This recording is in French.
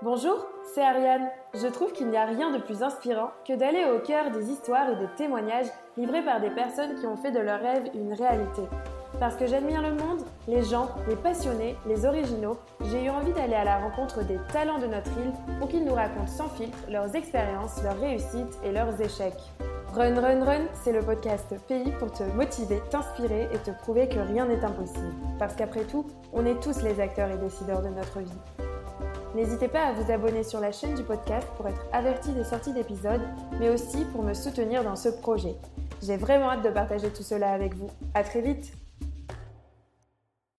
Bonjour, c'est Ariane. Je trouve qu'il n'y a rien de plus inspirant que d'aller au cœur des histoires et des témoignages livrés par des personnes qui ont fait de leurs rêves une réalité. Parce que j'admire le monde, les gens, les passionnés, les originaux, j'ai eu envie d'aller à la rencontre des talents de notre île pour qu'ils nous racontent sans filtre leurs expériences, leurs réussites et leurs échecs. Run Run Run, c'est le podcast Pays pour te motiver, t'inspirer et te prouver que rien n'est impossible. Parce qu'après tout, on est tous les acteurs et décideurs de notre vie. N'hésitez pas à vous abonner sur la chaîne du podcast pour être averti des sorties d'épisodes, mais aussi pour me soutenir dans ce projet. J'ai vraiment hâte de partager tout cela avec vous. À très vite